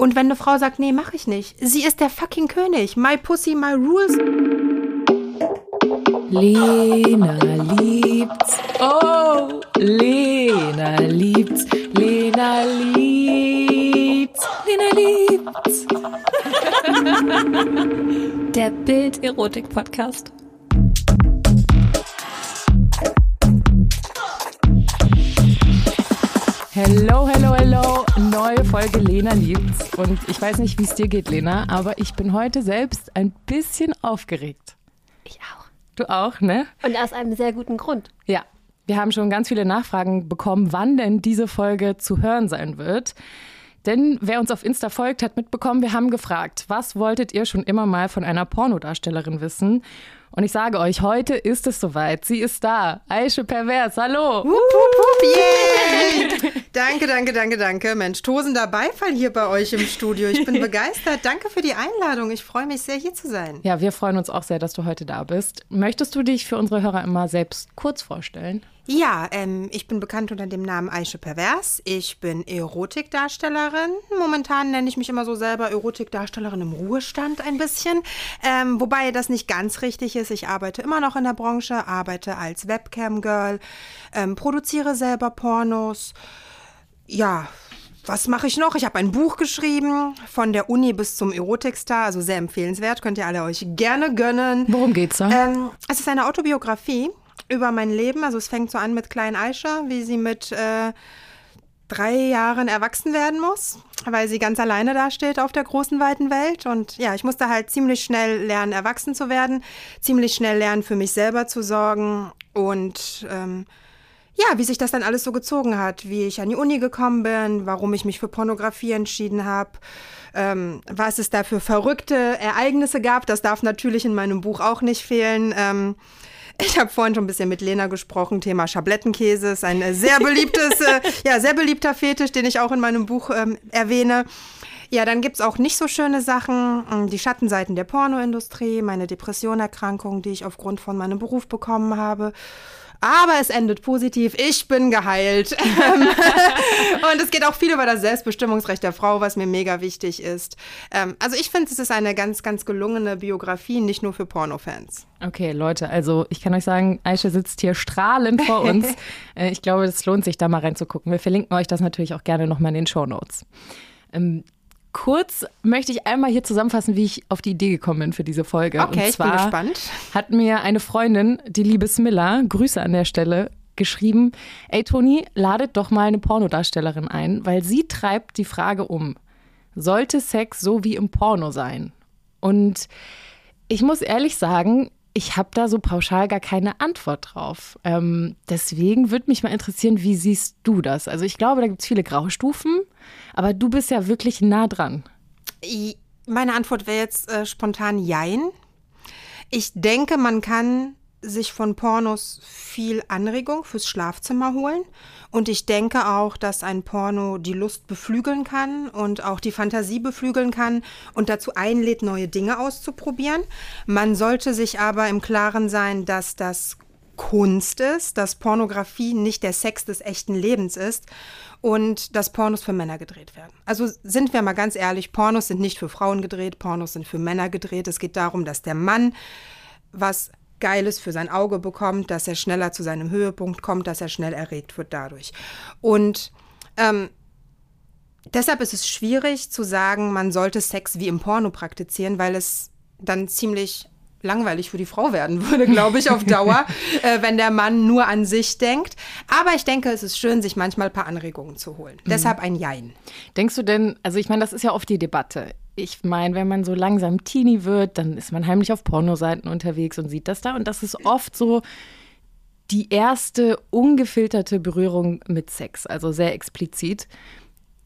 Und wenn eine Frau sagt, nee, mach ich nicht, sie ist der fucking König. My pussy, my rules. Lena liebt's. Oh, Lena liebt's. Lena liebt's. Lena liebt's. Der Bild-Erotik-Podcast. Hello, hello, hello. Neue Folge Lena liebt's. Und ich weiß nicht, wie es dir geht, Lena, aber ich bin heute selbst ein bisschen aufgeregt. Ich auch. Du auch, ne? Und aus einem sehr guten Grund. Ja. Wir haben schon ganz viele Nachfragen bekommen, wann denn diese Folge zu hören sein wird. Denn wer uns auf Insta folgt, hat mitbekommen, wir haben gefragt, was wolltet ihr schon immer mal von einer Pornodarstellerin wissen? Und ich sage euch, heute ist es soweit. Sie ist da. Aische Pervers, hallo. Wupp, wupp, wupp, yay! danke, danke, danke, danke. Mensch, tosender Beifall hier bei euch im Studio. Ich bin begeistert. Danke für die Einladung. Ich freue mich sehr, hier zu sein. Ja, wir freuen uns auch sehr, dass du heute da bist. Möchtest du dich für unsere Hörer immer selbst kurz vorstellen? Ja, ähm, ich bin bekannt unter dem Namen Aische Pervers. Ich bin Erotikdarstellerin. Momentan nenne ich mich immer so selber Erotikdarstellerin im Ruhestand ein bisschen. Ähm, wobei das nicht ganz richtig ist. Ich arbeite immer noch in der Branche, arbeite als Webcam-Girl, ähm, produziere selber Pornos. Ja, was mache ich noch? Ich habe ein Buch geschrieben, von der Uni bis zum Erotikstar, also sehr empfehlenswert, könnt ihr alle euch gerne gönnen. Worum geht's da? Ähm, es ist eine Autobiografie über mein Leben. Also es fängt so an mit Klein Aisha, wie sie mit äh, drei Jahren erwachsen werden muss, weil sie ganz alleine dasteht auf der großen, weiten Welt. Und ja, ich musste halt ziemlich schnell lernen, erwachsen zu werden, ziemlich schnell lernen, für mich selber zu sorgen und ähm, ja, wie sich das dann alles so gezogen hat, wie ich an die Uni gekommen bin, warum ich mich für Pornografie entschieden habe, ähm, was es da für verrückte Ereignisse gab. Das darf natürlich in meinem Buch auch nicht fehlen. Ähm, ich habe vorhin schon ein bisschen mit Lena gesprochen, Thema Schablettenkäse ist ein sehr beliebtes, äh, ja, sehr beliebter Fetisch, den ich auch in meinem Buch ähm, erwähne. Ja, dann gibt's auch nicht so schöne Sachen, ähm, die Schattenseiten der Pornoindustrie, meine Depressionerkrankung, die ich aufgrund von meinem Beruf bekommen habe. Aber es endet positiv. Ich bin geheilt. und es geht auch viel über das Selbstbestimmungsrecht der Frau, was mir mega wichtig ist. Ähm, also ich finde, es ist eine ganz, ganz gelungene Biografie, nicht nur für Pornofans. Okay, Leute, also ich kann euch sagen, Aisha sitzt hier strahlend vor uns. Äh, ich glaube, es lohnt sich, da mal reinzugucken. Wir verlinken euch das natürlich auch gerne nochmal in den Show Notes. Kurz möchte ich einmal hier zusammenfassen, wie ich auf die Idee gekommen bin für diese Folge. Okay, Und zwar ich bin gespannt. Hat mir eine Freundin, die liebe Smilla, Grüße an der Stelle, geschrieben: Ey Toni, ladet doch mal eine Pornodarstellerin ein, weil sie treibt die Frage um: Sollte Sex so wie im Porno sein? Und ich muss ehrlich sagen, ich habe da so pauschal gar keine Antwort drauf. Ähm, deswegen würde mich mal interessieren, wie siehst du das? Also ich glaube, da gibt es viele Graustufen, aber du bist ja wirklich nah dran. Meine Antwort wäre jetzt äh, spontan Jein. Ich denke, man kann sich von Pornos viel Anregung fürs Schlafzimmer holen. Und ich denke auch, dass ein Porno die Lust beflügeln kann und auch die Fantasie beflügeln kann und dazu einlädt, neue Dinge auszuprobieren. Man sollte sich aber im Klaren sein, dass das Kunst ist, dass Pornografie nicht der Sex des echten Lebens ist und dass Pornos für Männer gedreht werden. Also sind wir mal ganz ehrlich, Pornos sind nicht für Frauen gedreht, Pornos sind für Männer gedreht. Es geht darum, dass der Mann was Geiles für sein Auge bekommt, dass er schneller zu seinem Höhepunkt kommt, dass er schnell erregt wird dadurch. Und ähm, deshalb ist es schwierig zu sagen, man sollte Sex wie im Porno praktizieren, weil es dann ziemlich langweilig für die Frau werden würde, glaube ich, auf Dauer, äh, wenn der Mann nur an sich denkt. Aber ich denke, es ist schön, sich manchmal ein paar Anregungen zu holen. Mhm. Deshalb ein Jein. Denkst du denn, also ich meine, das ist ja oft die Debatte. Ich meine, wenn man so langsam Teenie wird, dann ist man heimlich auf Pornoseiten unterwegs und sieht das da. Und das ist oft so die erste ungefilterte Berührung mit Sex, also sehr explizit.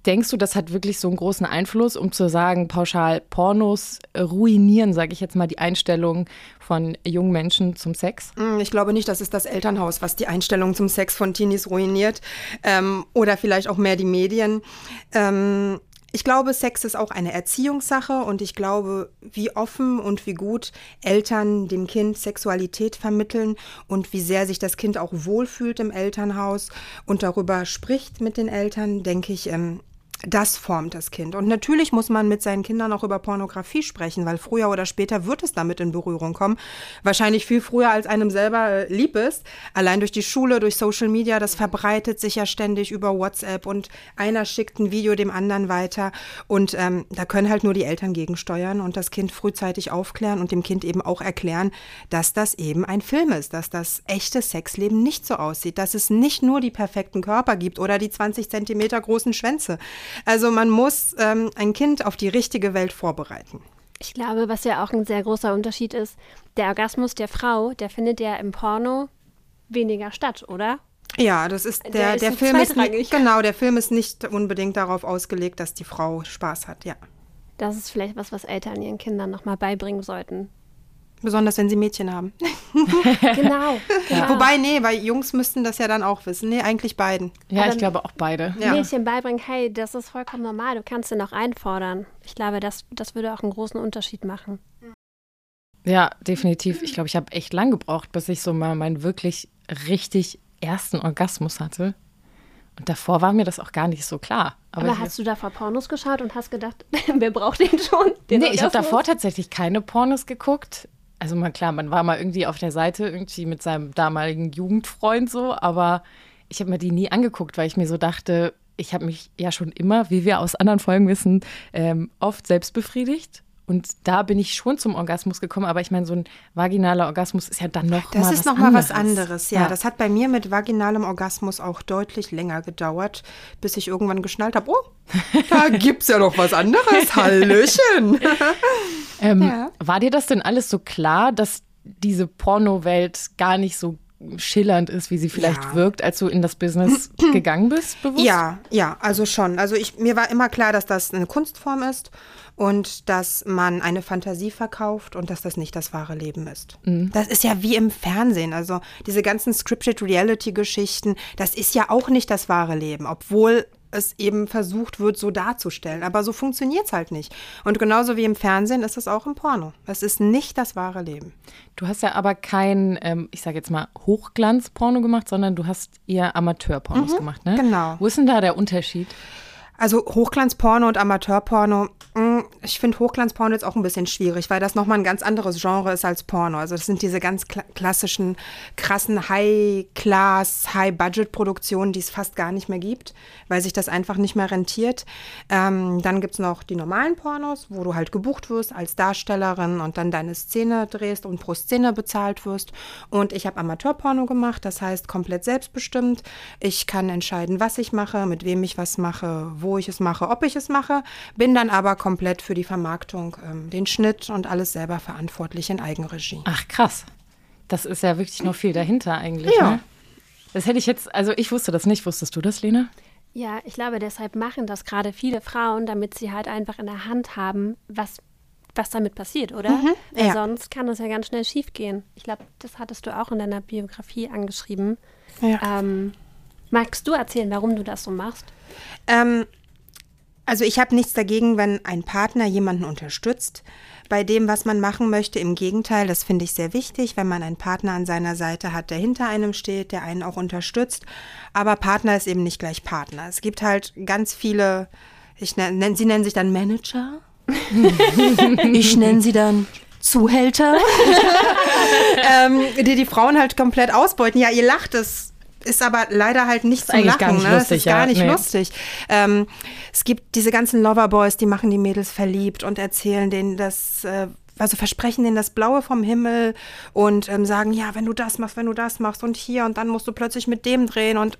Denkst du, das hat wirklich so einen großen Einfluss, um zu sagen, pauschal Pornos ruinieren, sage ich jetzt mal, die Einstellung von jungen Menschen zum Sex? Ich glaube nicht, das ist das Elternhaus, was die Einstellung zum Sex von Teenies ruiniert. Ähm, oder vielleicht auch mehr die Medien. Ähm, ich glaube, Sex ist auch eine Erziehungssache und ich glaube, wie offen und wie gut Eltern dem Kind Sexualität vermitteln und wie sehr sich das Kind auch wohlfühlt im Elternhaus und darüber spricht mit den Eltern, denke ich, ähm, Das formt das Kind. Und natürlich muss man mit seinen Kindern auch über Pornografie sprechen, weil früher oder später wird es damit in Berührung kommen. Wahrscheinlich viel früher, als einem selber äh, lieb ist. Allein durch die Schule, durch Social Media, das verbreitet sich ja ständig über WhatsApp und einer schickt ein Video dem anderen weiter. Und ähm, da können halt nur die Eltern gegensteuern und das Kind frühzeitig aufklären und dem Kind eben auch erklären, dass das eben ein Film ist, dass das echte Sexleben nicht so aussieht, dass es nicht nur die perfekten Körper gibt oder die 20 Zentimeter großen Schwänze. Also man muss ähm, ein Kind auf die richtige Welt vorbereiten. Ich glaube, was ja auch ein sehr großer Unterschied ist, der Orgasmus der Frau, der findet ja im Porno weniger statt, oder? Ja, das ist der, Der ist der Film ist nicht, genau, der Film ist nicht unbedingt darauf ausgelegt, dass die Frau Spaß hat, ja. Das ist vielleicht was, was Eltern ihren Kindern nochmal beibringen sollten. Besonders wenn sie Mädchen haben. Genau. genau. Wobei, nee, weil Jungs müssten das ja dann auch wissen. Nee, eigentlich beiden. Ja, Aber- ich glaube auch beide. Ja. Mädchen beibringen, hey, das ist vollkommen normal, du kannst den auch einfordern. Ich glaube, das, das würde auch einen großen Unterschied machen. Ja, definitiv. Ich glaube, ich habe echt lang gebraucht, bis ich so mal meinen wirklich richtig ersten Orgasmus hatte. Und davor war mir das auch gar nicht so klar. Aber, ich, hast du davor Pornos geschaut und hast gedacht, wer braucht den schon? Den nee, ich habe Orgasmus? davor tatsächlich keine Pornos geguckt. Also mal klar, man war mal irgendwie auf der Seite irgendwie mit seinem damaligen Jugendfreund so, aber ich habe mir die nie angeguckt, weil ich mir so dachte, ich habe mich ja schon immer, wie wir aus anderen Folgen wissen, ähm, oft selbst befriedigt. Und da bin ich schon zum Orgasmus gekommen, aber ich meine, so ein vaginaler Orgasmus ist ja dann noch Das mal ist was noch mal was anderes, ja. Das hat bei mir mit vaginalem Orgasmus auch deutlich länger gedauert, bis ich irgendwann geschnallt habe, oh, da gibt's ja noch was anderes. Hallöchen. Ähm, Ja. War dir das denn alles so klar, dass diese Pornowelt gar nicht so schillernd ist, wie sie vielleicht Ja. wirkt, als du in das Business gegangen bist, bewusst? Ja, ja, also schon. Also ich, mir war immer klar, dass das eine Kunstform ist und dass man eine Fantasie verkauft und dass das nicht das wahre Leben ist. Das ist ja wie im Fernsehen. Also diese ganzen Scripted Reality-Geschichten, das ist ja auch nicht das wahre Leben, obwohl es eben versucht wird, so darzustellen. Aber so funktioniert es halt nicht. Und genauso wie im Fernsehen ist es auch im Porno. Es ist nicht das wahre Leben. Du hast ja aber kein, ähm, ich sage jetzt mal, Hochglanz-Porno gemacht, sondern du hast eher Amateur-Pornos gemacht, ne? genau. Wo ist denn da der Unterschied? Also Hochglanzporno und Amateurporno, mh, ich finde Hochglanzporno jetzt auch ein bisschen schwierig, weil das nochmal ein ganz anderes Genre ist als Porno. Also das sind diese ganz kla klassischen, krassen High-Class, High-Budget-Produktionen, die es fast gar nicht mehr gibt, weil sich das einfach nicht mehr rentiert. Ähm, dann gibt es noch die normalen Pornos, wo du halt gebucht wirst als Darstellerin und dann deine Szene drehst und pro Szene bezahlt wirst. Und ich habe Amateurporno gemacht, das heißt komplett selbstbestimmt. Ich kann entscheiden, was ich mache, mit wem ich was mache, wo ich es mache, ob ich es mache, bin dann aber komplett für die Vermarktung, ähm, den Schnitt und alles selber verantwortlich in Eigenregie. Ach, krass. Das ist ja wirklich noch viel dahinter eigentlich, Ja. ne? Das hätte ich jetzt, also ich wusste das nicht. Wusstest du das, Lena? Ja, ich glaube, deshalb machen das gerade viele Frauen, damit sie halt einfach in der Hand haben, was, was damit passiert, oder? Weil ja. sonst kann das ja ganz schnell schief gehen. Ich glaube, das hattest du auch in deiner Biografie angeschrieben. Ja. Ähm, magst du erzählen, warum du das so machst? Ähm, also ich habe nichts dagegen, wenn ein Partner jemanden unterstützt bei dem, was man machen möchte. Im Gegenteil, das finde ich sehr wichtig, wenn man einen Partner an seiner Seite hat, der hinter einem steht, der einen auch unterstützt. Aber Partner ist eben nicht gleich Partner. Es gibt halt ganz viele, ich nenne, sie nennen sich dann Manager. ich nenne sie dann Zuhälter, ähm, die die Frauen halt komplett ausbeuten. Ja, ihr lacht es. Ist aber leider halt nicht zum Lachen. gar nicht ne? Es lustig, ist gar ja. nicht Nee. lustig. Ähm, es gibt diese ganzen Loverboys, die machen die Mädels verliebt und erzählen denen das, äh, also versprechen denen das Blaue vom Himmel und ähm, sagen, ja, wenn du das machst, wenn du das machst und hier und dann musst du plötzlich mit dem drehen und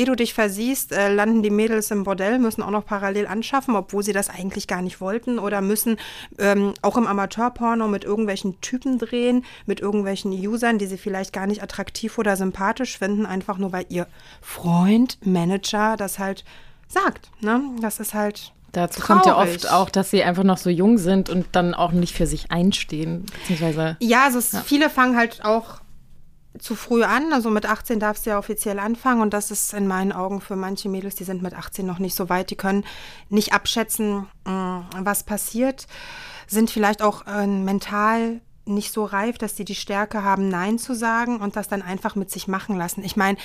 ehe du dich versiehst, äh, landen die Mädels im Bordell, müssen auch noch parallel anschaffen, obwohl sie das eigentlich gar nicht wollten oder müssen ähm, auch im Amateurporno mit irgendwelchen Typen drehen, mit irgendwelchen Usern, die sie vielleicht gar nicht attraktiv oder sympathisch finden, einfach nur weil ihr Freund, Manager das halt sagt. Ne? Das ist halt Dazu kommt ja traurig. oft auch, dass sie einfach noch so jung sind und dann auch nicht für sich einstehen, beziehungsweise Ja, also es, viele fangen halt auch zu früh an. Also mit 18 darfst du ja offiziell anfangen und das ist in meinen Augen für manche Mädels, die sind mit 18 noch nicht so weit, die können nicht abschätzen, mh, was passiert, sind vielleicht auch äh, mental nicht so reif, dass sie die Stärke haben, Nein zu sagen und das dann einfach mit sich machen lassen. Ich meine,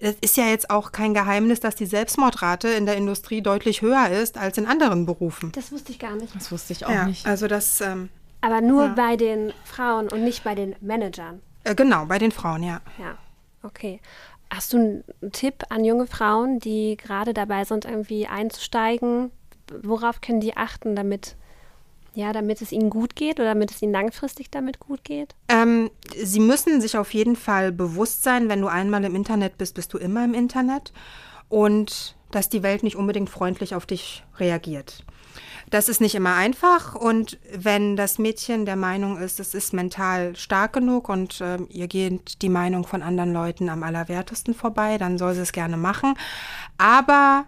es ist ja jetzt auch kein Geheimnis, dass die Selbstmordrate in der Industrie deutlich höher ist als in anderen Berufen. Das wusste ich gar nicht. Das wusste ich auch ja, nicht. also das, ähm, Aber nur Ja. bei den Frauen und nicht bei den Managern. Äh, genau, bei den Frauen, ja. Ja, okay. Hast du einen Tipp an junge Frauen, die gerade dabei sind, irgendwie einzusteigen? Worauf können die achten, damit, ja, damit es ihnen gut geht oder damit es ihnen langfristig damit gut geht? Ähm, sie müssen sich auf jeden Fall bewusst sein, wenn du einmal im Internet bist, bist du immer im Internet. Und dass die Welt nicht unbedingt freundlich auf dich reagiert. Das ist nicht immer einfach und wenn das Mädchen der Meinung ist, es ist mental stark genug und ähm, ihr geht die Meinung von anderen Leuten am allerwertesten vorbei, dann soll sie es gerne machen. Aber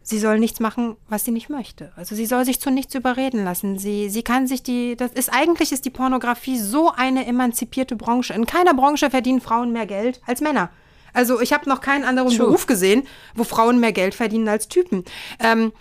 sie soll nichts machen, was sie nicht möchte. Also sie soll sich zu nichts überreden lassen. Sie, sie kann sich die, das ist eigentlich ist die Pornografie so eine emanzipierte Branche. In keiner Branche verdienen Frauen mehr Geld als Männer. Also ich habe noch keinen anderen True. Beruf gesehen, wo Frauen mehr Geld verdienen als Typen. Ähm,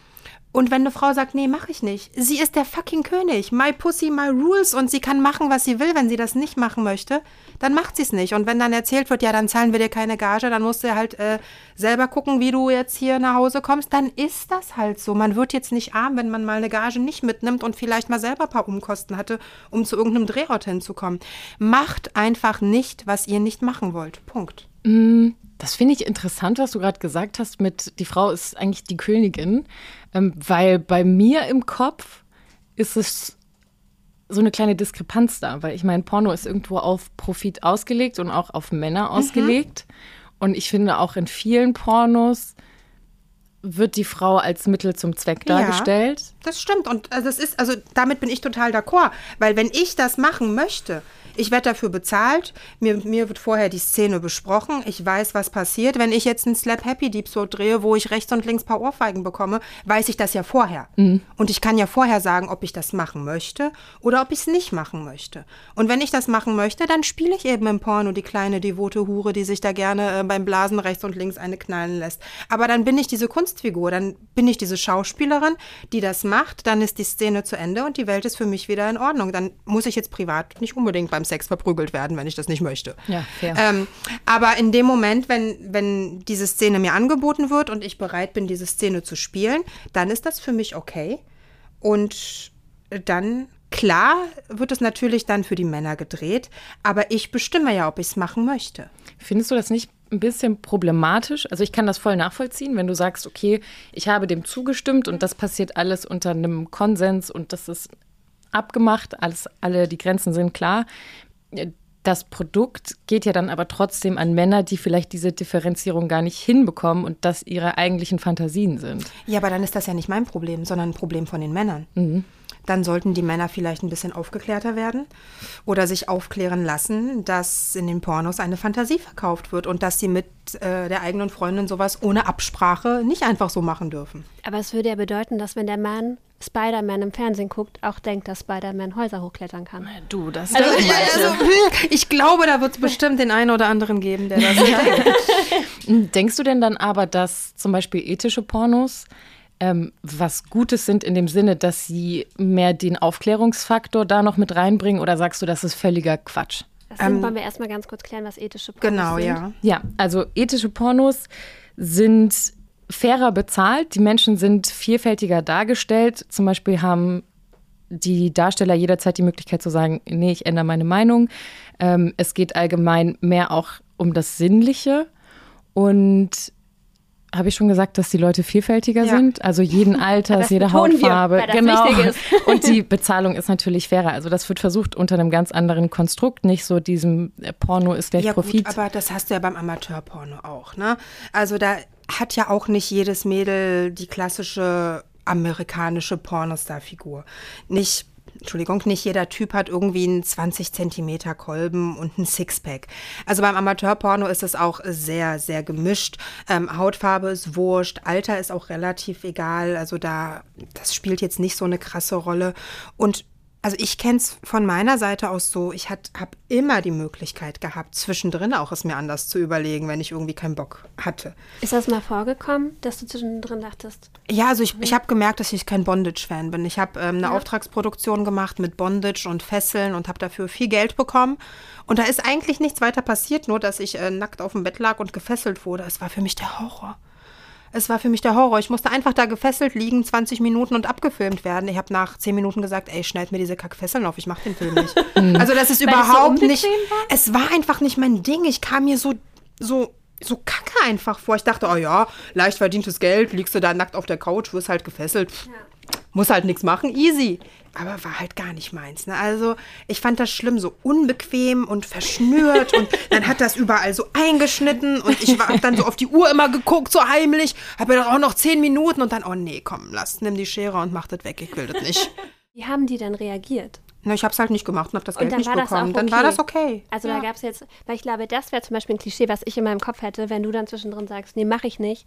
und wenn eine Frau sagt, nee, mache ich nicht, sie ist der fucking König. My pussy, my rules. Und sie kann machen, was sie will. Wenn sie das nicht machen möchte, dann macht sie es nicht. Und wenn dann erzählt wird, ja, dann zahlen wir dir keine Gage, dann musst du halt äh, selber gucken, wie du jetzt hier nach Hause kommst, dann ist das halt so. Man wird jetzt nicht arm, wenn man mal eine Gage nicht mitnimmt und vielleicht mal selber ein paar Umkosten hatte, um zu irgendeinem Drehort hinzukommen. Macht einfach nicht, was ihr nicht machen wollt. Punkt. Das finde ich interessant, was du gerade gesagt hast mit, die Frau ist eigentlich die Königin, ähm, weil bei mir im Kopf ist es so eine kleine Diskrepanz da, weil ich meine, Porno ist irgendwo auf Profit ausgelegt und auch auf Männer ausgelegt. Und ich finde auch in vielen Pornos wird die Frau als Mittel zum Zweck Ja. dargestellt. Das stimmt und äh, das ist, also damit bin ich total d'accord, weil wenn ich das machen möchte, ich werde dafür bezahlt, mir, mir wird vorher die Szene besprochen, ich weiß, was passiert. Wenn ich jetzt einen Slap Happy Deep so drehe, wo ich rechts und links ein paar Ohrfeigen bekomme, weiß ich das ja vorher. Und ich kann ja vorher sagen, ob ich das machen möchte oder ob ich es nicht machen möchte. Und wenn ich das machen möchte, dann spiele ich eben im Porno die kleine devote Hure, die sich da gerne äh, beim Blasen rechts und links eine knallen lässt. Aber dann bin ich diese Kunstfigur, dann bin ich diese Schauspielerin, die das macht, dann ist die Szene zu Ende und die Welt ist für mich wieder in Ordnung. Dann muss ich jetzt privat nicht unbedingt beim Sex verprügelt werden, wenn ich das nicht möchte. Ja, fair. Ähm, aber in dem Moment, wenn, wenn diese Szene mir angeboten wird und ich bereit bin, diese Szene zu spielen, dann ist das für mich okay. Und dann, klar, wird es natürlich dann für die Männer gedreht, aber ich bestimme ja, ob ich es machen möchte. Findest du das nicht ein bisschen problematisch? Also ich kann das voll nachvollziehen, wenn du sagst, okay, ich habe dem zugestimmt und das passiert alles unter einem Konsens und das ist abgemacht, alles, alle die Grenzen sind klar. Das Produkt geht ja dann aber trotzdem an Männer, die vielleicht diese Differenzierung gar nicht hinbekommen und das ihre eigentlichen Fantasien sind. Ja, aber dann ist das ja nicht mein Problem, sondern ein Problem von den Männern. Dann sollten die Männer vielleicht ein bisschen aufgeklärter werden oder sich aufklären lassen, dass in den Pornos eine Fantasie verkauft wird und dass sie mit äh, der eigenen Freundin sowas ohne Absprache nicht einfach so machen dürfen. Aber es würde ja bedeuten, dass wenn der Mann Spider-Man im Fernsehen guckt, auch denkt, dass Spider-Man Häuser hochklettern kann. Du, das Also, ich glaube, da wird es bestimmt den einen oder anderen geben, der das denkt. Denkst du denn dann aber, dass zum Beispiel ethische Pornos ähm, was Gutes sind in dem Sinne, dass sie mehr den Aufklärungsfaktor da noch mit reinbringen oder sagst du, das ist völliger Quatsch? Das sind, wollen wir erstmal ganz kurz klären, was ethische Pornos Genau, sind. ja. Ja, also ethische Pornos sind fairer bezahlt. Die Menschen sind vielfältiger dargestellt. Zum Beispiel haben die Darsteller jederzeit die Möglichkeit zu sagen, nee, ich ändere meine Meinung. Ähm, es geht allgemein mehr auch um das Sinnliche. Und habe ich schon gesagt, dass die Leute vielfältiger Ja. sind? Also jeden Alters, jede wir, Hautfarbe. das genau. Und die Bezahlung ist natürlich fairer. Also das wird versucht unter einem ganz anderen Konstrukt, nicht so diesem äh, Porno ist gleich Ja Profit. gut, aber das hast du ja beim Amateurporno auch, ne? Also da hat ja auch nicht jedes Mädel die klassische amerikanische Pornostar-Figur. Nicht Entschuldigung, nicht jeder Typ hat irgendwie einen 20 Zentimeter Kolben und ein Sixpack. Also beim Amateurporno ist es auch sehr, sehr gemischt. Ähm, Hautfarbe ist wurscht, Alter ist auch relativ egal. Also da, das spielt jetzt nicht so eine krasse Rolle. Und Also ich kenne es von meiner Seite aus so, ich habe immer die Möglichkeit gehabt, zwischendrin auch es mir anders zu überlegen, wenn ich irgendwie keinen Bock hatte. Ist das mal vorgekommen, dass du zwischendrin dachtest? Ja, also ich, ich habe gemerkt, dass ich kein Bondage-Fan bin. Ich habe ähm, eine ja. Auftragsproduktion gemacht mit Bondage und Fesseln und habe dafür viel Geld bekommen. Und da ist eigentlich nichts weiter passiert, nur dass ich äh, nackt auf dem Bett lag und gefesselt wurde. Es war für mich der Horror. Es war für mich der Horror. Ich musste einfach da gefesselt liegen, 20 Minuten und abgefilmt werden. Ich habe nach 10 Minuten gesagt, ey, schneid mir diese Kackfesseln auf, ich mache den Film nicht. also das ist Weil überhaupt so nicht. War? Es war einfach nicht mein Ding. Ich kam mir so, so so kacke einfach vor. Ich dachte, oh ja, leicht verdientes Geld, liegst du da nackt auf der Couch, wirst halt gefesselt. Ja. Muss halt nichts machen, easy aber war halt gar nicht meins. Ne? Also ich fand das schlimm, so unbequem und verschnürt und dann hat das überall so eingeschnitten und ich habe dann so auf die Uhr immer geguckt, so heimlich, habe mir doch auch noch zehn Minuten und dann, oh nee, komm, lass, nimm die Schere und mach das weg, ich will das nicht. Wie haben die dann reagiert? Na, ich habe es halt nicht gemacht und habe das Geld nicht bekommen. Okay. Dann war das okay. Also ja. da gab es jetzt, weil ich glaube, das wäre zum Beispiel ein Klischee, was ich in meinem Kopf hätte, wenn du dann zwischendrin sagst, nee, mache ich nicht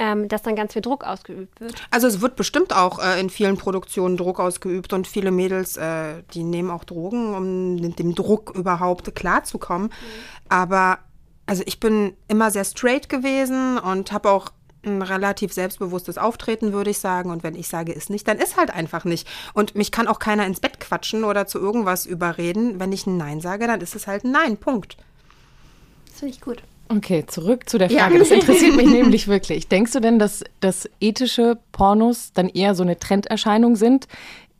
ähm, dass dann ganz viel Druck ausgeübt wird. Also es wird bestimmt auch äh, in vielen Produktionen Druck ausgeübt und viele Mädels, äh, die nehmen auch Drogen, um mit dem Druck überhaupt klarzukommen. Mhm. Aber also ich bin immer sehr straight gewesen und habe auch ein relativ selbstbewusstes Auftreten, würde ich sagen. Und wenn ich sage, ist nicht, dann ist halt einfach nicht. Und mich kann auch keiner ins Bett quatschen oder zu irgendwas überreden. Wenn ich ein Nein sage, dann ist es halt ein Nein. Punkt. Das finde ich gut. Okay, zurück zu der Frage. Ja. Das interessiert mich nämlich wirklich. Denkst du denn, dass, dass ethische Pornos dann eher so eine Trenderscheinung sind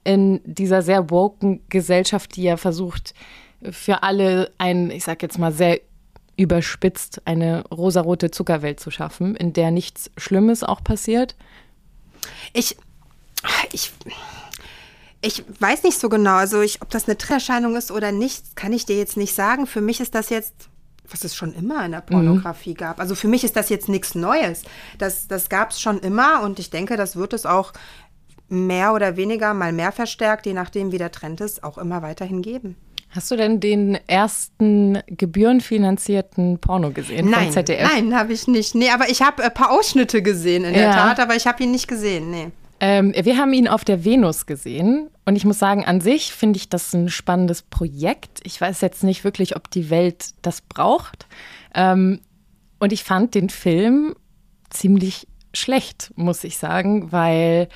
in dieser sehr woken Gesellschaft, die ja versucht, für alle ein, ich sag jetzt mal sehr überspitzt, eine rosarote Zuckerwelt zu schaffen, in der nichts Schlimmes auch passiert? Ich, ich, ich weiß nicht so genau, also ich, ob das eine Trenderscheinung ist oder nicht, kann ich dir jetzt nicht sagen. Für mich ist das jetzt was es schon immer in der Pornografie mhm. gab. Also für mich ist das jetzt nichts Neues. Das, das gab es schon immer und ich denke, das wird es auch mehr oder weniger, mal mehr verstärkt, je nachdem, wie der Trend ist, auch immer weiterhin geben. Hast du denn den ersten gebührenfinanzierten Porno gesehen nein, vom ZDF? Nein, habe ich nicht. Nee, aber ich habe ein paar Ausschnitte gesehen in ja. der Tat, aber ich habe ihn nicht gesehen, nee. Ähm, wir haben ihn auf der Venus gesehen und ich muss sagen, an sich finde ich das ein spannendes Projekt. Ich weiß jetzt nicht wirklich, ob die Welt das braucht. Ähm, und ich fand den Film ziemlich schlecht, muss ich sagen, weil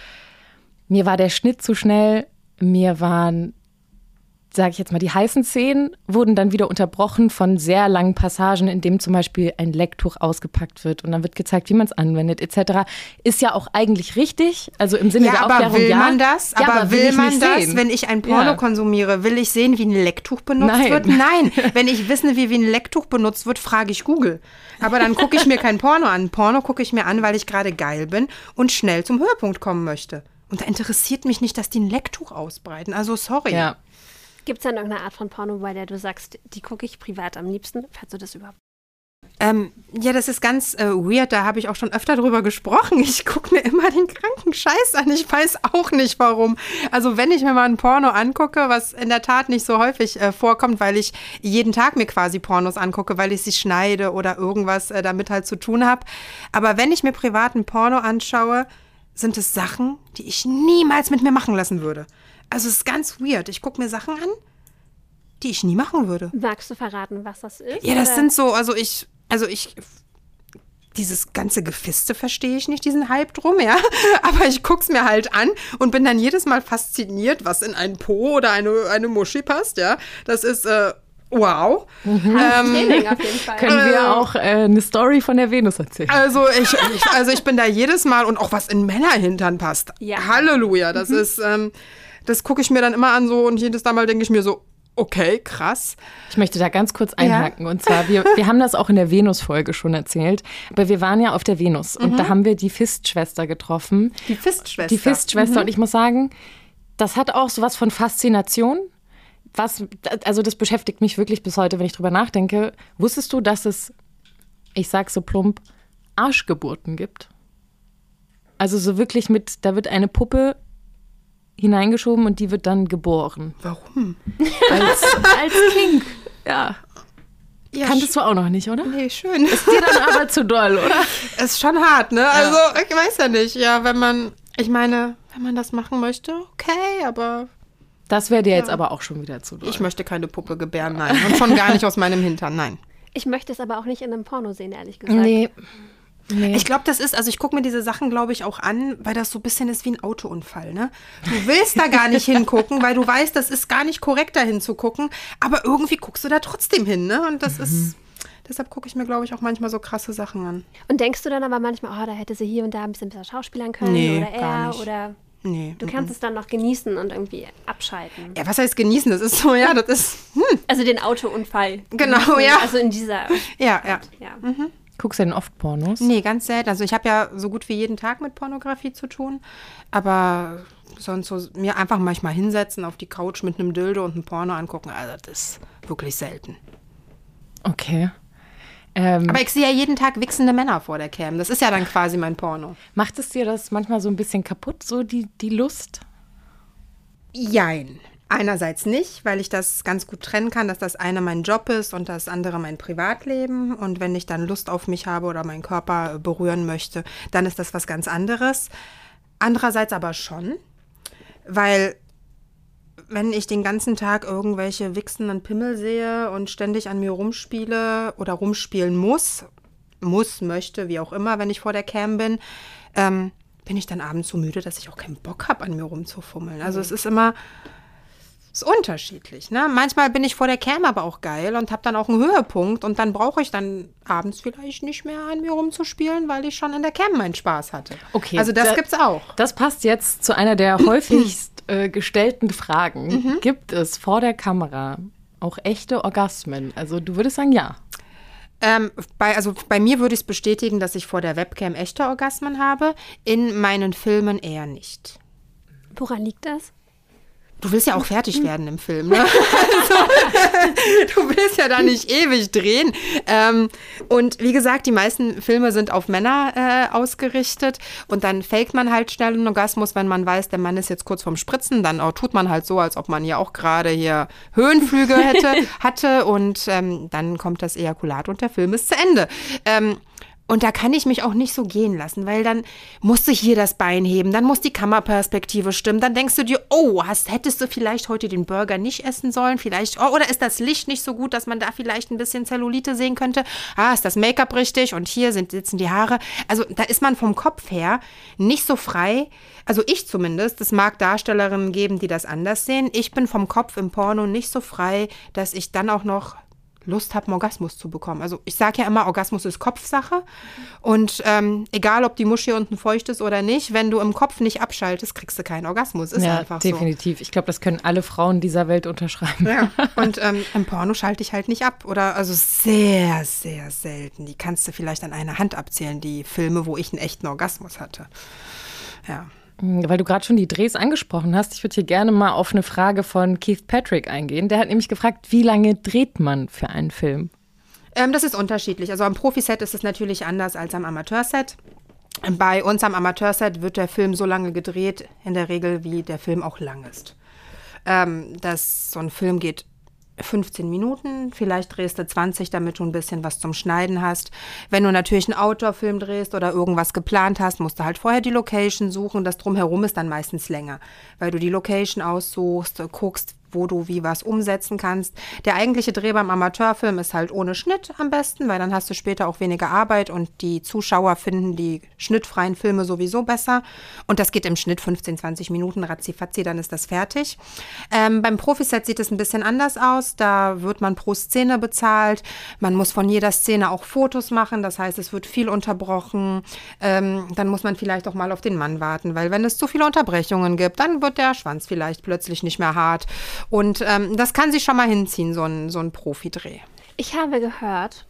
mir war der Schnitt zu schnell, mir waren sage ich jetzt mal, die heißen Szenen wurden dann wieder unterbrochen von sehr langen Passagen, in dem zum Beispiel ein Lecktuch ausgepackt wird und dann wird gezeigt, wie man es anwendet, etc. Ist ja auch eigentlich richtig, also im Sinne ja, der aber Aufklärung. Will ja, man das? Ja, aber, aber will, will man das, sehen. wenn ich ein Porno ja. konsumiere? Will ich sehen, wie ein Lecktuch benutzt Nein. wird? Nein. wenn ich wissen, wie, wie ein Lecktuch benutzt wird, frage ich Google. Aber dann gucke ich mir kein Porno an. Porno gucke ich mir an, weil ich gerade geil bin und schnell zum Höhepunkt kommen möchte. Und da interessiert mich nicht, dass die ein Lecktuch ausbreiten. Also sorry. Ja. Gibt es denn irgendeine Art von Porno, bei der du sagst, die gucke ich privat am liebsten, falls du das überhaupt ähm, ja, das ist ganz äh, weird. Da habe ich auch schon öfter drüber gesprochen. Ich gucke mir immer den kranken Scheiß an. Ich weiß auch nicht warum. Also wenn ich mir mal ein Porno angucke, was in der Tat nicht so häufig äh, vorkommt, weil ich jeden Tag mir quasi Pornos angucke, weil ich sie schneide oder irgendwas äh, damit halt zu tun habe. Aber wenn ich mir privat ein Porno anschaue, sind es Sachen, die ich niemals mit mir machen lassen würde. Also es ist ganz weird. Ich gucke mir Sachen an, die ich nie machen würde. Magst du verraten, was das ist? Ja, das oder? sind so, also ich, also ich, dieses ganze Gefiste verstehe ich nicht, diesen Hype drum, ja. Aber ich gucke es mir halt an und bin dann jedes Mal fasziniert, was in einen Po oder eine, eine Muschi passt, ja. Das ist, äh, Wow. Mhm. Ähm, Training auf jeden Fall. Können wir äh, auch äh, eine Story von der Venus erzählen? Also ich, ich, also ich bin da jedes Mal und auch was in Männerhintern passt. Ja. Halleluja. Das mhm. ist, ähm, das gucke ich mir dann immer an so und jedes Mal denke ich mir so, okay, krass. Ich möchte da ganz kurz einhaken. Ja. Und zwar, wir, wir haben das auch in der Venus-Folge schon erzählt. Aber wir waren ja auf der Venus mhm. und da haben wir die Fist-Schwester getroffen. Die Fist-Schwester. Die Fist-Schwester. Mhm. Und ich muss sagen, das hat auch sowas von Faszination. Was, also das beschäftigt mich wirklich bis heute, wenn ich drüber nachdenke. Wusstest du, dass es, ich sag so plump, Arschgeburten gibt? Also so wirklich mit, da wird eine Puppe hineingeschoben und die wird dann geboren. Warum? Als, als Kind. Ja. ja Kanntest du auch noch nicht, oder? Nee, schön. Ist dir dann aber zu doll, oder? Ist schon hart, ne? Also, ja. ich weiß ja nicht. Ja, wenn man, ich meine, wenn man das machen möchte, okay, aber Das wäre dir jetzt aber auch schon wieder zu doll. Ich möchte keine Puppe gebären, nein. Und schon gar nicht aus meinem Hintern, nein. Ich möchte es aber auch nicht in einem Porno sehen, ehrlich gesagt. Nee. Nee. Ich glaube, das ist, also ich gucke mir diese Sachen, glaube ich, auch an, weil das so ein bisschen ist wie ein Autounfall, ne? Du willst da gar nicht hingucken, weil du weißt, das ist gar nicht korrekt, da hinzugucken, aber irgendwie guckst du da trotzdem hin, ne? Und das ist, deshalb gucke ich mir, glaube ich, auch manchmal so krasse Sachen an. Und denkst du dann aber manchmal, oh, da hätte sie hier und da ein bisschen besser schauspielern können Nee, oder er oder Nee. du kannst es dann noch genießen und irgendwie abschalten. Ja, was heißt genießen? Das ist so, ja, das ist, hm, Also den Autounfall. Genau, genießen, ja. Also in dieser. ja, ja. Ja. Guckst du denn oft Pornos? Nee, ganz selten. Also ich habe ja so gut wie jeden Tag mit Pornografie zu tun, aber sonst so mir einfach manchmal hinsetzen auf die Couch mit einem Dildo und einem Porno angucken, also das ist wirklich selten. Okay. Ähm, Aber ich sehe ja jeden Tag wichsende Männer vor der Cam. Das ist ja dann quasi mein Porno. macht es dir das manchmal so ein bisschen kaputt, so die, die Lust? Jein. Einerseits nicht, weil ich das ganz gut trennen kann, dass das eine mein Job ist und das andere mein Privatleben. Und wenn ich dann Lust auf mich habe oder meinen Körper berühren möchte, dann ist das was ganz anderes. Andererseits aber schon, weil wenn ich den ganzen Tag irgendwelche wichsenden Pimmel sehe und ständig an mir rumspiele oder rumspielen muss, muss, möchte, wie auch immer, wenn ich vor der Cam bin, ähm, bin ich dann abends so müde, dass ich auch keinen Bock habe, an mir rumzufummeln. Also es ist immer ist unterschiedlich. Ne? Manchmal bin ich vor der Cam aber auch geil und habe dann auch einen Höhepunkt und dann brauche ich dann abends vielleicht nicht mehr an mir rumzuspielen, weil ich schon in der Cam meinen Spaß hatte. Okay, Also das da- gibt's auch. Das passt jetzt zu einer der häufigst äh, gestellten Fragen. Mhm. Gibt es vor der Kamera auch echte Orgasmen? Also du würdest sagen, ja. Ähm, bei, also bei mir würde ich es bestätigen, dass ich vor der Webcam echte Orgasmen habe, in meinen Filmen eher nicht. Woran liegt das? Du willst ja auch fertig werden im Film, ne? Also, du willst ja da nicht ewig drehen. Ähm, und wie gesagt, die meisten Filme sind auf Männer äh, ausgerichtet und dann faked man halt schnell einen Orgasmus, wenn man weiß, der Mann ist jetzt kurz vorm Spritzen, dann auch, tut man halt so, als ob man ja auch gerade hier Höhenflüge hätte, hatte und ähm, dann kommt das Ejakulat und der Film ist zu Ende. Ähm, und da kann ich mich auch nicht so gehen lassen, weil dann musst du hier das Bein heben, dann muss die Kammerperspektive stimmen, dann denkst du dir, oh, hast, hättest du vielleicht heute den Burger nicht essen sollen, vielleicht, oh, oder ist das Licht nicht so gut, dass man da vielleicht ein bisschen Zellulite sehen könnte? Ah, ist das Make-up richtig und hier sind, sitzen die Haare. Also da ist man vom Kopf her nicht so frei, also ich zumindest, es mag Darstellerinnen geben, die das anders sehen. Ich bin vom Kopf im Porno nicht so frei, dass ich dann auch noch Lust habe, einen Orgasmus zu bekommen. Also ich sage ja immer, Orgasmus ist Kopfsache. Und ähm, egal, ob die Muschi unten feucht ist oder nicht, wenn du im Kopf nicht abschaltest, kriegst du keinen Orgasmus. Ist ja, einfach definitiv. Ich glaube, das können alle Frauen dieser Welt unterschreiben. so. Ja. Und ähm, im Porno schalte ich halt nicht ab. Oder also sehr, sehr selten. Die kannst du vielleicht an einer Hand abzählen, die Filme, wo ich einen echten Orgasmus hatte. Ja. Weil du gerade schon die Drehs angesprochen hast, ich würde hier gerne mal auf eine Frage von Keith Patrick eingehen. Der hat nämlich gefragt, wie lange dreht man für einen Film? Ähm, das ist unterschiedlich. Also am Profiset ist es natürlich anders als am Amateurset. Bei uns am Amateurset wird der Film so lange gedreht, in der Regel, wie der Film auch lang ist. Ähm, das, so ein Film geht 15 Minuten, vielleicht drehst du 20, damit du ein bisschen was zum Schneiden hast. Wenn du natürlich einen Outdoor-Film drehst oder irgendwas geplant hast, musst du halt vorher die Location suchen. Das drumherum ist dann meistens länger, weil du die Location aussuchst, guckst, wo du wie was umsetzen kannst. Der eigentliche Dreh beim Amateurfilm ist halt ohne Schnitt am besten, weil dann hast du später auch weniger Arbeit und die Zuschauer finden die schnittfreien Filme sowieso besser. Und das geht im Schnitt 15, 20 Minuten, ratzifatzi, dann ist das fertig. Ähm, beim Profiset sieht es ein bisschen anders aus. Da wird man pro Szene bezahlt. Man muss von jeder Szene auch Fotos machen. Das heißt, es wird viel unterbrochen. Ähm, dann muss man vielleicht auch mal auf den Mann warten, weil wenn es zu viele Unterbrechungen gibt, dann wird der Schwanz vielleicht plötzlich nicht mehr hart. Und ähm, das kann sich schon mal hinziehen, so ein, so ein Profidreh. Ich habe gehört,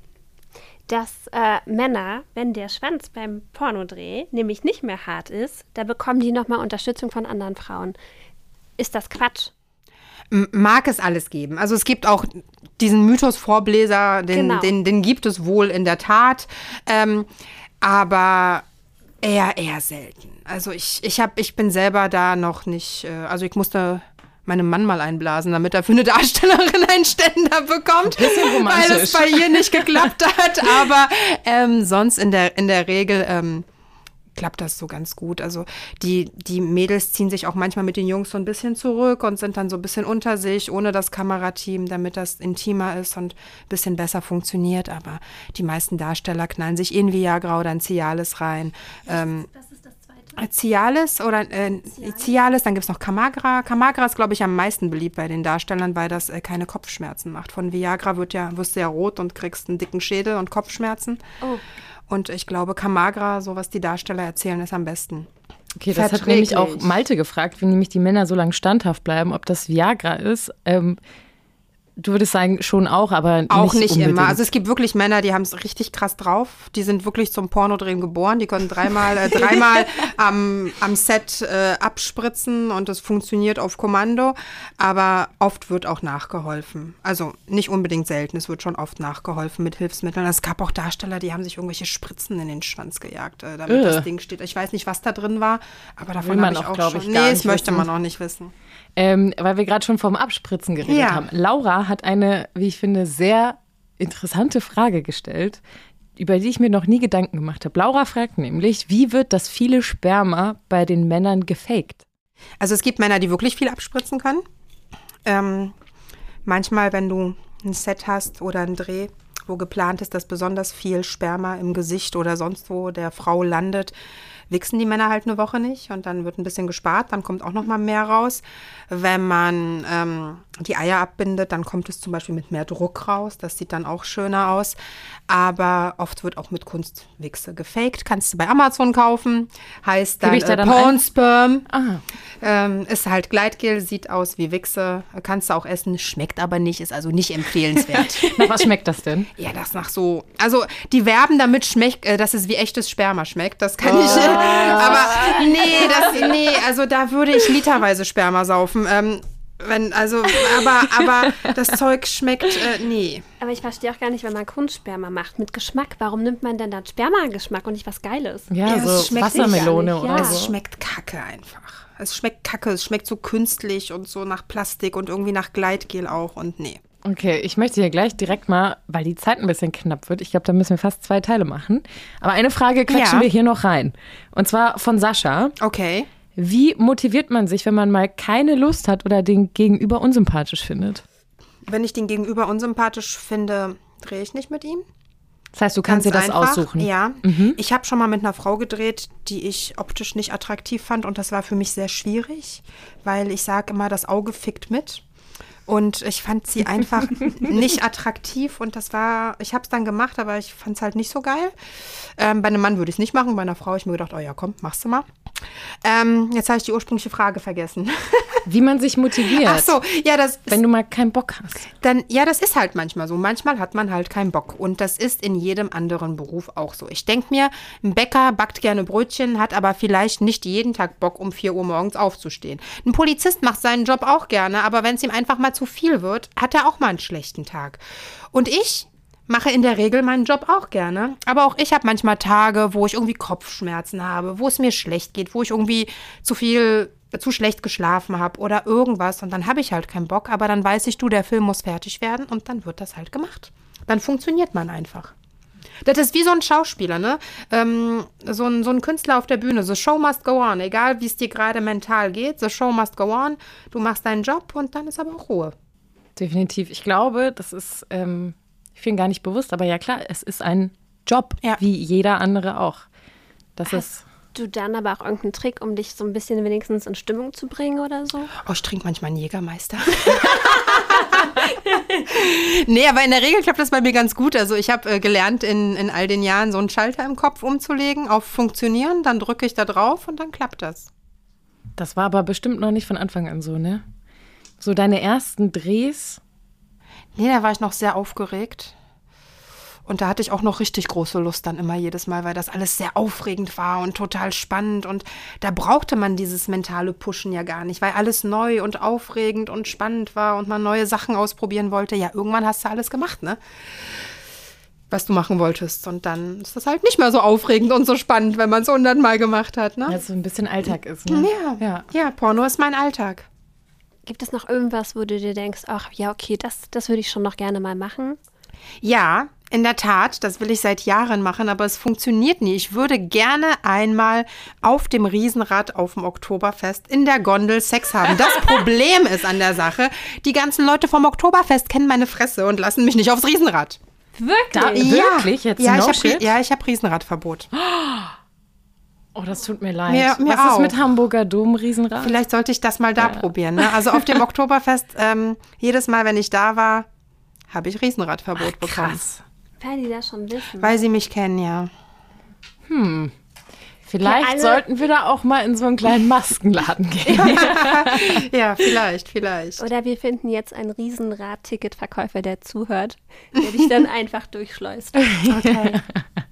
dass äh, Männer, wenn der Schwanz beim Pornodreh nämlich nicht mehr hart ist, da bekommen die nochmal Unterstützung von anderen Frauen. Ist das Quatsch? Mag es alles geben. Also es gibt auch diesen Mythos Vorbläser, den, Genau. den, den gibt es wohl in der Tat. Ähm, aber eher, eher selten. Also ich, ich, hab, ich bin selber da noch nicht, äh, also ich musste meinem Mann mal einblasen, damit er für eine Darstellerin einen Ständer bekommt, Bisschen weil es bei ihr nicht geklappt hat. Aber ähm, sonst in der, in der Regel ähm, klappt das so ganz gut. Also die, die Mädels ziehen sich auch manchmal mit den Jungs so ein bisschen zurück und sind dann so ein bisschen unter sich, ohne das Kamerateam, damit das intimer ist und ein bisschen besser funktioniert. Aber die meisten Darsteller knallen sich in Viagra oder in Cialis rein. Ähm, ist das zweite? Cialis oder äh, Cialis, dann gibt es noch Camagra. Camagra ist, glaube ich, am meisten beliebt bei den Darstellern, weil das äh, keine Kopfschmerzen macht. Von Viagra wird ja, wirst du ja rot und kriegst einen dicken Schädel und Kopfschmerzen. Oh, Und ich glaube, Camagra, so was die Darsteller erzählen, ist am besten. Okay, das hat nämlich auch. Malte gefragt, wie nämlich die Männer so lange standhaft bleiben, ob das Viagra ist. Ähm, du würdest sagen, schon auch, aber Auch nicht, nicht, immer. Also es gibt wirklich Männer, die haben es richtig krass drauf. Die sind wirklich zum Pornodrehen geboren. Die können dreimal, äh, dreimal am, am Set äh, abspritzen und es funktioniert auf Kommando. Aber oft wird auch nachgeholfen. Also nicht unbedingt selten. Es wird schon oft nachgeholfen mit Hilfsmitteln. Es gab auch Darsteller, die haben sich irgendwelche Spritzen in den Schwanz gejagt, äh, damit Äh. das Ding steht. Ich weiß nicht, was da drin war, aber davon habe ich auch, schon. ich, nee, nicht das möchte wissen. man auch nicht wissen. Ähm, weil wir gerade schon vom Abspritzen geredet Ja. haben. Laura hat eine, wie ich finde, sehr interessante Frage gestellt, über die ich mir noch nie Gedanken gemacht habe. Laura fragt nämlich, wie wird das viele Sperma bei den Männern gefaked? Also es gibt Männer, die wirklich viel abspritzen können. Ähm, manchmal, wenn du ein Set hast oder einen Dreh, wo geplant ist, dass besonders viel Sperma im Gesicht oder sonst wo der Frau landet, wichsen die Männer halt eine Woche nicht und dann wird ein bisschen gespart, dann kommt auch noch mal mehr raus. Wenn man ähm, die Eier abbindet, dann kommt es zum Beispiel mit mehr Druck raus. Das sieht dann auch schöner aus. Aber oft wird auch mit Kunstwichse gefaked. Kannst du bei Amazon kaufen. Heißt dann, da äh, dann Porn? Sperm. Ah, Ähm, ist halt Gleitgel, sieht aus wie Wichse, kannst du auch essen, schmeckt aber nicht, ist also nicht empfehlenswert. nach was schmeckt das denn? ja, das nach so, also die werben damit schmeckt, äh, dass es wie echtes Sperma schmeckt, das kann ich, aber nee, das, nee, also da würde ich literweise Sperma saufen. Ähm, wenn, also, aber, aber das Zeug schmeckt, äh, nee. aber ich verstehe auch gar nicht, wenn man Kunstsperma macht mit Geschmack. Warum nimmt man denn dann Sperma-Geschmack und nicht was Geiles? Ja, Ja, es so schmeckt Wassermelone nicht, oder ja. Es so. schmeckt kacke einfach. Es schmeckt kacke, es schmeckt so künstlich und so nach Plastik und irgendwie nach Gleitgel auch und nee. Okay, ich möchte hier gleich direkt mal, weil die Zeit ein bisschen knapp wird, ich glaube, da müssen wir fast zwei Teile machen. Aber eine Frage quetschen Ja. wir hier noch rein. Und zwar von Sascha. Okay. Wie motiviert man sich, wenn man mal keine Lust hat oder den Gegenüber unsympathisch findet? Wenn ich den Gegenüber unsympathisch finde, drehe ich nicht mit ihm. Das heißt, du kannst dir das einfach. aussuchen. Mhm. Ja. Ich habe schon mal mit einer Frau gedreht, die ich optisch nicht attraktiv fand und das war für mich sehr schwierig, weil ich sage immer, das Auge fickt mit. Und ich fand sie einfach nicht attraktiv und das war, ich habe es dann gemacht, aber ich fand es halt nicht so geil. Ähm, bei einem Mann würde ich es nicht machen, bei einer Frau habe ich mir gedacht, oh ja, komm, machst du mal. Ähm, jetzt habe ich die ursprüngliche Frage vergessen. Wie man sich motiviert, Ach so, ja, das ist wenn du mal keinen Bock hast. dann, ja, das ist halt manchmal so. Manchmal hat man halt keinen Bock. Und das ist in jedem anderen Beruf auch so. Ich denke mir, ein Bäcker backt gerne Brötchen, hat aber vielleicht nicht jeden Tag Bock, um 4 Uhr morgens aufzustehen. Ein Polizist macht seinen Job auch gerne, aber wenn es ihm einfach mal zu viel wird, hat er auch mal einen schlechten Tag. Und ich mache in der Regel meinen Job auch gerne. Aber auch ich habe manchmal Tage, wo ich irgendwie Kopfschmerzen habe, wo es mir schlecht geht, wo ich irgendwie zu viel, zu schlecht geschlafen habe oder irgendwas. Und dann habe ich halt keinen Bock. Aber dann weiß ich, du, der Film muss fertig werden und dann wird das halt gemacht. Dann funktioniert man einfach. Das ist wie so ein Schauspieler, ne? Ähm, so, ein, so ein Künstler auf der Bühne. The show must go on. Egal, wie es dir gerade mental geht. The show must go on. Du machst deinen Job und dann ist aber auch Ruhe. Definitiv. Ich glaube, das ist ähm, vielen gar nicht bewusst, aber ja klar, es ist ein Job, Ja. wie jeder andere auch. Das ist. Hast du dann aber auch irgendeinen Trick, um dich so ein bisschen wenigstens in Stimmung zu bringen oder so? Oh, ich trinke manchmal einen Jägermeister. nee, aber in der Regel klappt das bei mir ganz gut. Also ich habe äh, gelernt, in, in all den Jahren so einen Schalter im Kopf umzulegen auf Funktionieren. Dann drücke ich da drauf und dann klappt das. Das war aber bestimmt noch nicht von Anfang an so, ne? So deine ersten Drehs. Nee, da war ich noch sehr aufgeregt. Und da hatte ich auch noch richtig große Lust dann immer jedes Mal, weil das alles sehr aufregend war und total spannend. Und da brauchte man dieses mentale Pushen ja gar nicht, weil alles neu und aufregend und spannend war und man neue Sachen ausprobieren wollte. Ja, irgendwann hast du alles gemacht, ne? Was du machen wolltest. Und dann ist das halt nicht mehr so aufregend und so spannend, wenn man es hundertmal gemacht hat, ne? Weil es so ein bisschen Alltag ist, ne? Ja. ja. ja, Porno ist mein Alltag. Gibt es noch irgendwas, wo du dir denkst, ach ja, okay, das, das würde ich schon noch gerne mal machen? Ja, In der Tat, das will ich seit Jahren machen, aber es funktioniert nie. Ich würde gerne einmal auf dem Riesenrad auf dem Oktoberfest in der Gondel Sex haben. Das Problem ist an der Sache, die ganzen Leute vom Oktoberfest kennen meine Fresse und lassen mich nicht aufs Riesenrad. Da, Wirklich? Wirklich? Jetzt ja, no ich hab, ja, ich habe Riesenradverbot. Oh, das tut mir leid. Mir- mir Was ist auch. mit Hamburger Dom, Riesenrad? Vielleicht sollte ich das mal da probieren. Ne? Also auf dem Oktoberfest, ähm, jedes Mal, wenn ich da war, habe ich Riesenradverbot bekommen. Krass. Weil die das schon wissen. Weil sie mich kennen, ja. Vielleicht Ja, alle- sollten wir da auch mal in so einen kleinen Maskenladen gehen. Ja, vielleicht, vielleicht. Oder wir finden jetzt einen Riesenrad-Ticketverkäufer, der zuhört, der dich dann einfach durchschleust. Okay.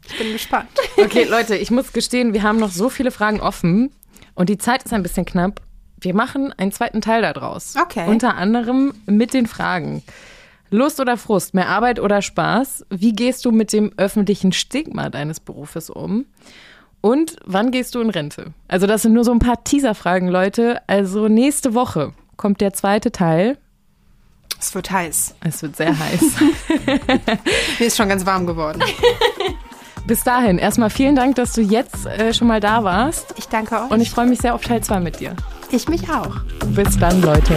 Ich bin gespannt. Okay, Leute, ich muss gestehen, wir haben noch so viele Fragen offen und die Zeit ist ein bisschen knapp. Wir machen einen zweiten Teil daraus. Okay. Unter anderem mit den Fragen. Lust oder Frust, mehr Arbeit oder Spaß? Wie gehst du mit dem öffentlichen Stigma deines Berufes um? Und wann gehst du in Rente? Also das sind nur so ein paar Teaserfragen, Leute. Also nächste Woche kommt der zweite Teil. Es wird heiß. Es wird sehr heiß. Mir ist schon ganz warm geworden. Bis dahin, erstmal vielen Dank, dass du jetzt äh, schon mal da warst. Ich danke euch. Und ich freue mich sehr auf Teil 2 mit dir. ich mich auch. Bis dann, Leute.